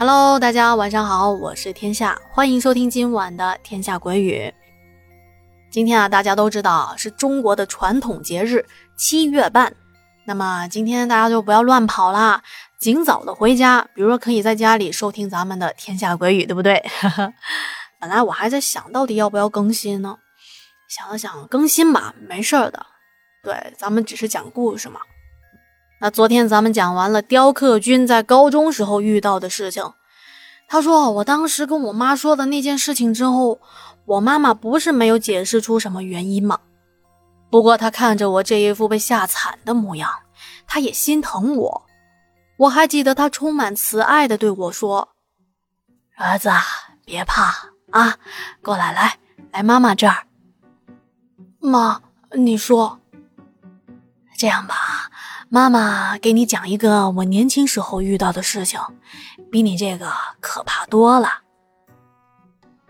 Hello，大家晚上好，我是天下，欢迎收听今晚的天下鬼语。今天啊，大家都知道是中国的传统节日七月半，那么今天大家就不要乱跑啦，尽早的回家。比如说，可以在家里收听咱们的天下鬼语，对不对？本来我还在想到底要不要更新呢，想了想，更新吧，没事儿的。对，咱们只是讲故事嘛。那昨天咱们讲完了雕刻君在高中时候遇到的事情，他说我当时跟我妈说的那件事情之后，我妈妈不是没有解释出什么原因吗？不过她看着我这一副被吓惨的模样，她也心疼我。我还记得她充满慈爱的对我说：“儿子，别怕啊，过来，来，来妈妈这儿。妈，你说，这样吧。”妈妈给你讲一个我年轻时候遇到的事情，比你这个可怕多了。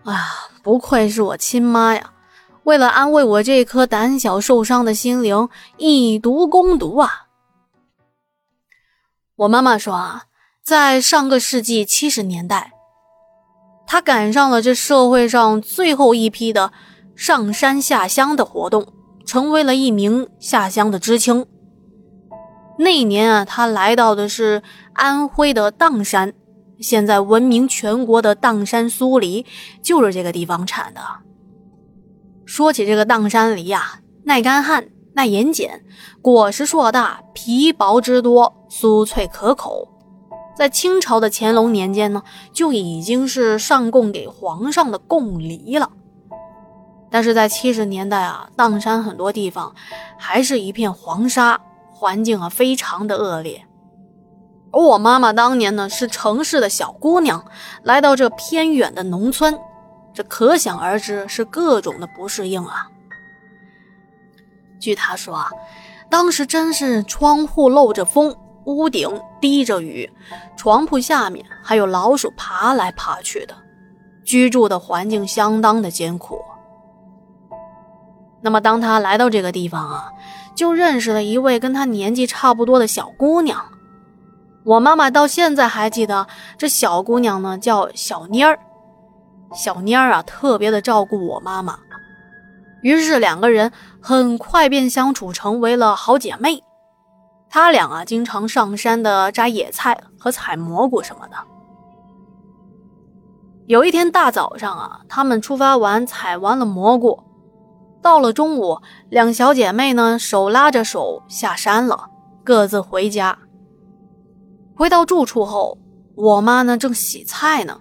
啊，不愧是我亲妈呀！为了安慰我这颗胆小受伤的心灵，以毒攻毒啊！我妈妈说啊，在上个世纪七十年代，她赶上了这社会上最后一批的上山下乡的活动，成为了一名下乡的知青。那年啊，他来到的是安徽的砀山，现在闻名全国的砀山酥梨就是这个地方产的。说起这个砀山梨呀，耐干旱、耐盐碱，果实硕大，皮薄汁多，酥脆可口。在清朝的乾隆年间呢，就已经是上贡给皇上的贡梨了。但是在七十年代啊，砀山很多地方还是一片黄沙。环境啊，非常的恶劣。而我妈妈当年呢，是城市的小姑娘，来到这偏远的农村，这可想而知是各种的不适应啊。据她说啊，当时真是窗户漏着风，屋顶滴着雨，床铺下面还有老鼠爬来爬去的，居住的环境相当的艰苦。那么，当她来到这个地方啊。就认识了一位跟她年纪差不多的小姑娘，我妈妈到现在还记得这小姑娘呢，叫小妮儿。小妮儿啊，特别的照顾我妈妈，于是两个人很快便相处成为了好姐妹。她俩啊，经常上山的摘野菜和采蘑菇什么的。有一天大早上啊，他们出发完，采完了蘑菇。到了中午，两小姐妹呢手拉着手下山了，各自回家。回到住处后，我妈呢正洗菜呢，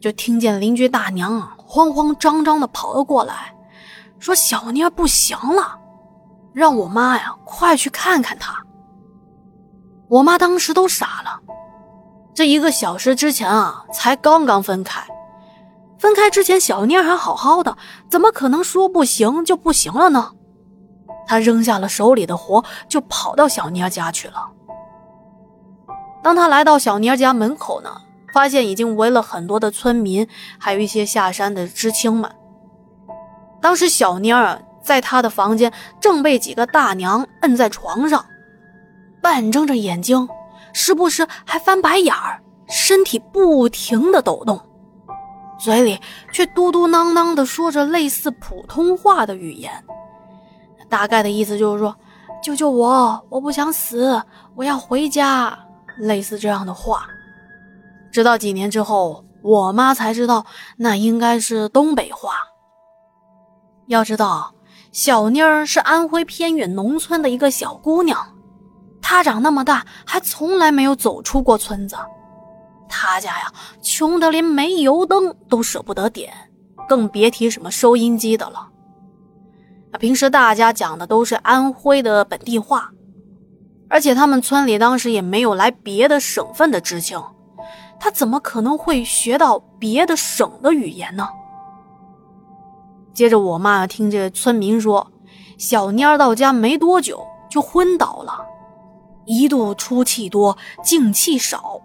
就听见邻居大娘啊慌慌张张的跑了过来，说小妮儿不行了，让我妈呀快去看看她。我妈当时都傻了，这一个小时之前啊才刚刚分开。分开之前，小妮儿还好好的，怎么可能说不行就不行了呢？他扔下了手里的活，就跑到小妮儿家去了。当他来到小妮儿家门口呢，发现已经围了很多的村民，还有一些下山的知青们。当时小妮儿在他的房间正被几个大娘摁在床上，半睁着眼睛，时不时还翻白眼儿，身体不停的抖动。嘴里却嘟嘟囔囔地说着类似普通话的语言，大概的意思就是说：“救救我，我不想死，我要回家。”类似这样的话。直到几年之后，我妈才知道那应该是东北话。要知道，小妮儿是安徽偏远农村的一个小姑娘，她长那么大还从来没有走出过村子。他家呀，穷得连煤油灯都舍不得点，更别提什么收音机的了。平时大家讲的都是安徽的本地话，而且他们村里当时也没有来别的省份的知青，他怎么可能会学到别的省的语言呢？接着，我妈听这村民说，小蔫到家没多久就昏倒了，一度出气多，进气少。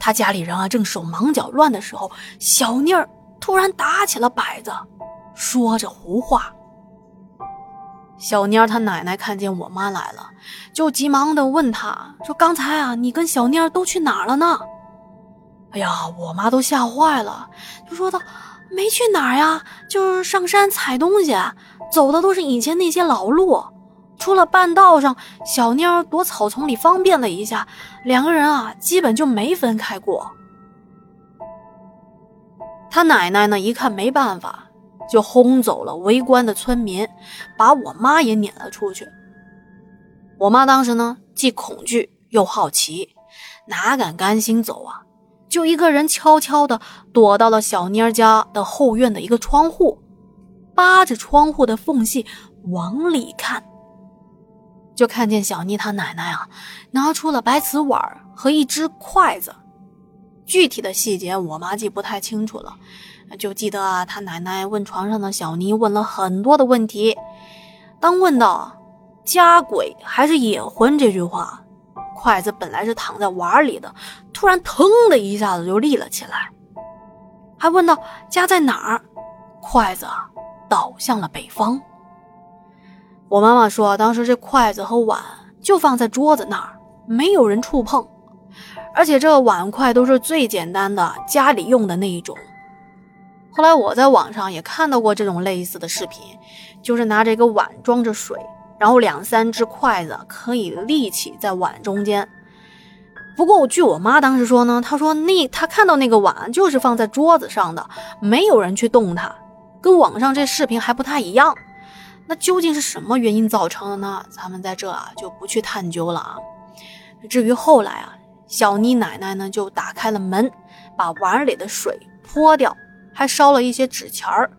他家里人啊，正手忙脚乱的时候，小妮儿突然打起了摆子，说着胡话。小妮儿她奶奶看见我妈来了，就急忙的问她说：“刚才啊，你跟小妮儿都去哪儿了呢？”哎呀，我妈都吓坏了，就说道：“没去哪儿呀，就是上山采东西，走的都是以前那些老路。出了半道上，小妮躲草丛里方便了一下，两个人啊，基本就没分开过。”他奶奶呢，一看没办法，就轰走了围观的村民，把我妈也撵了出去。我妈当时呢，既恐惧又好奇，哪敢甘心走啊？就一个人悄悄地躲到了小妮儿家的后院的一个窗户，扒着窗户的缝隙往里看，就看见小妮她奶奶啊，拿出了白瓷碗和一只筷子。具体的细节我妈记不太清楚了，就记得啊，她奶奶问床上的小妮问了很多的问题，当问到“家鬼还是野魂”这句话。筷子本来是躺在碗里的，突然腾的一下子就立了起来，还问到：“家在哪儿？”筷子倒向了北方。我妈妈说，当时这筷子和碗就放在桌子那儿，没有人触碰，而且这碗筷都是最简单的家里用的那一种。后来我在网上也看到过这种类似的视频，就是拿着一个碗装着水。然后两三只筷子可以立起在碗中间。不过我据我妈当时说呢，她说那她看到那个碗就是放在桌子上的，没有人去动它，跟网上这视频还不太一样。那究竟是什么原因造成的呢？咱们在这啊就不去探究了啊。至于后来啊，小妮奶奶呢就打开了门，把碗里的水泼掉，还烧了一些纸钱儿，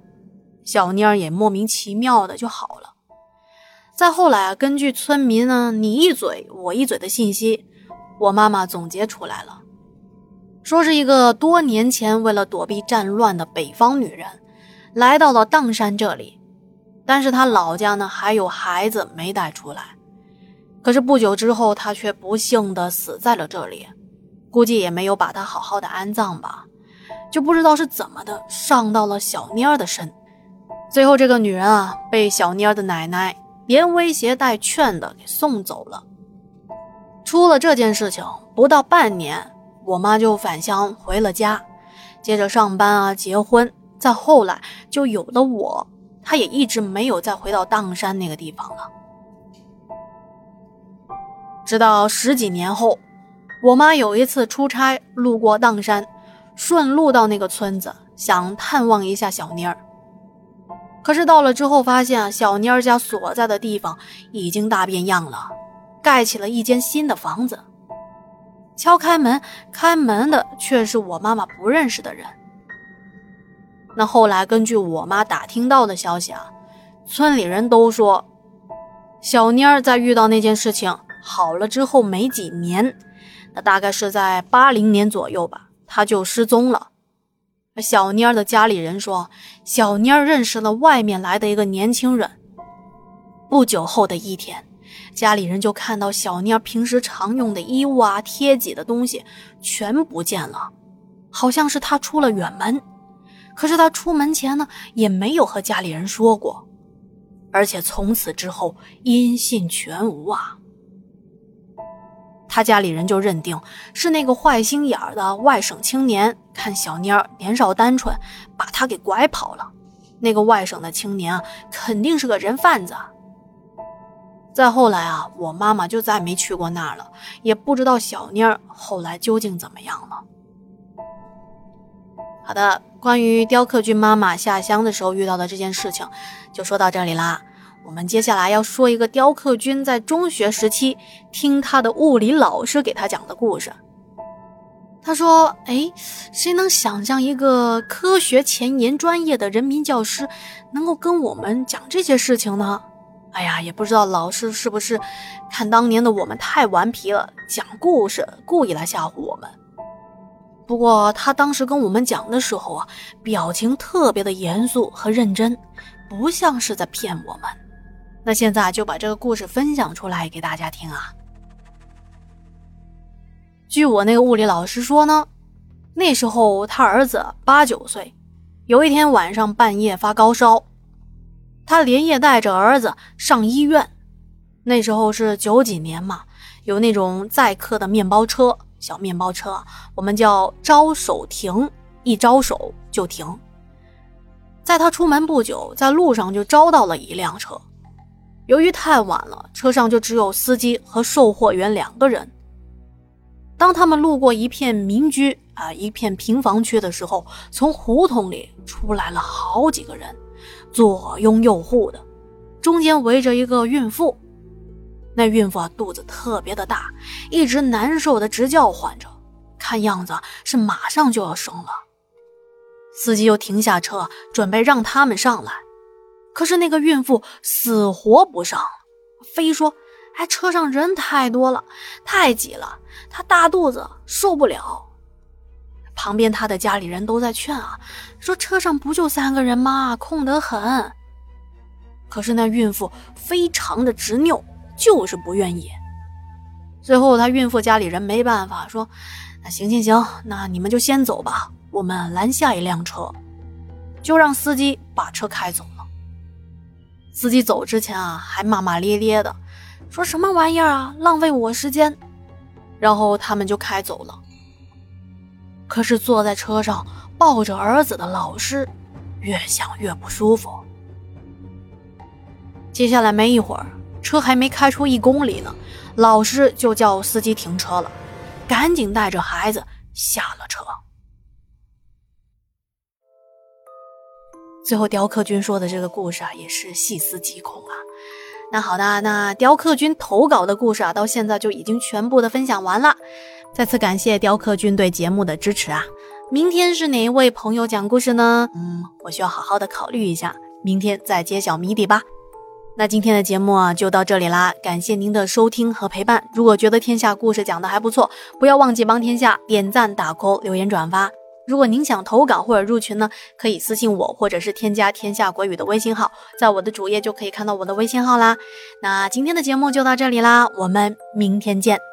小妮儿也莫名其妙的就好了。再后来啊，根据村民呢你一嘴我一嘴的信息，我妈妈总结出来了，说是一个多年前为了躲避战乱的北方女人，来到了砀山这里，但是他老家呢还有孩子没带出来，可是不久之后他却不幸的死在了这里，估计也没有把他好好的安葬吧，就不知道是怎么的上到了小妮儿的身，最后这个女人啊被小妮儿的奶奶。连威胁带劝的给送走了。出了这件事情不到半年，我妈就返乡回了家，接着上班啊，结婚。再后来就有了我，他也一直没有再回到砀山那个地方了。直到十几年后，我妈有一次出差路过砀山，顺路到那个村子，想探望一下小妮儿。可是到了之后，发现小妮儿家所在的地方已经大变样了，盖起了一间新的房子。敲开门，开门的却是我妈妈不认识的人。那后来根据我妈打听到的消息啊，村里人都说，小妮儿在遇到那件事情好了之后没几年，那大概是在八零年左右吧，她就失踪了。小妮儿的家里人说，小妮儿认识了外面来的一个年轻人。不久后的一天，家里人就看到小妮儿平时常用的衣物啊、贴己的东西全不见了，好像是她出了远门。可是他出门前呢，也没有和家里人说过，而且从此之后音信全无啊。他家里人就认定是那个坏心眼的外省青年看小妮儿年少单纯，把她给拐跑了。那个外省的青年啊，肯定是个人贩子。再后来啊，我妈妈就再没去过那儿了，也不知道小妮儿后来究竟怎么样了。好的，关于雕刻君妈妈下乡的时候遇到的这件事情，就说到这里啦。我们接下来要说一个雕刻君在中学时期听他的物理老师给他讲的故事。他说：“哎，谁能想象一个科学前沿专业的人民教师能够跟我们讲这些事情呢？哎呀，也不知道老师是不是看当年的我们太顽皮了，讲故事故意来吓唬我们。不过他当时跟我们讲的时候啊，表情特别的严肃和认真，不像是在骗我们。”那现在就把这个故事分享出来给大家听啊。据我那个物理老师说呢，那时候他儿子八九岁，有一天晚上半夜发高烧，他连夜带着儿子上医院。那时候是九几年嘛，有那种载客的面包车，小面包车，我们叫招手停，一招手就停。在他出门不久，在路上就招到了一辆车。由于太晚了，车上就只有司机和售货员两个人。当他们路过一片民居啊，一片平房区的时候，从胡同里出来了好几个人，左拥右护的，中间围着一个孕妇。那孕妇啊，肚子特别的大，一直难受的直叫唤着，看样子是马上就要生了。司机又停下车，准备让他们上来，可是那个孕妇死活不上，非说：“哎，车上人太多了，太挤了，她大肚子受不了。”旁边她的家里人都在劝啊，说：“车上不就三个人吗？空得很。”可是那孕妇非常的执拗，就是不愿意。最后，他孕妇家里人没办法，说：“那行行行，那你们就先走吧。”我们拦下一辆车，就让司机把车开走了。司机走之前啊，还骂骂咧咧的，说什么玩意儿啊，浪费我时间。然后他们就开走了。可是坐在车上抱着儿子的老师，越想越不舒服。接下来没一会儿，车还没开出一公里呢，老师就叫司机停车了，赶紧带着孩子下了车。最后，雕刻君说的这个故事啊，也是细思极恐啊。那好的，那雕刻君投稿的故事啊，到现在就已经全部的分享完了。再次感谢雕刻君对节目的支持啊。明天是哪一位朋友讲故事呢？嗯，我需要好好的考虑一下，明天再揭晓谜底吧。那今天的节目啊，就到这里啦，感谢您的收听和陪伴。如果觉得天下故事讲的还不错，不要忘记帮天下点赞、打 call、留言、转发。如果您想投稿或者入群呢，可以私信我，或者是添加“天下国语”的微信号，在我的主页就可以看到我的微信号啦。那今天的节目就到这里啦，我们明天见。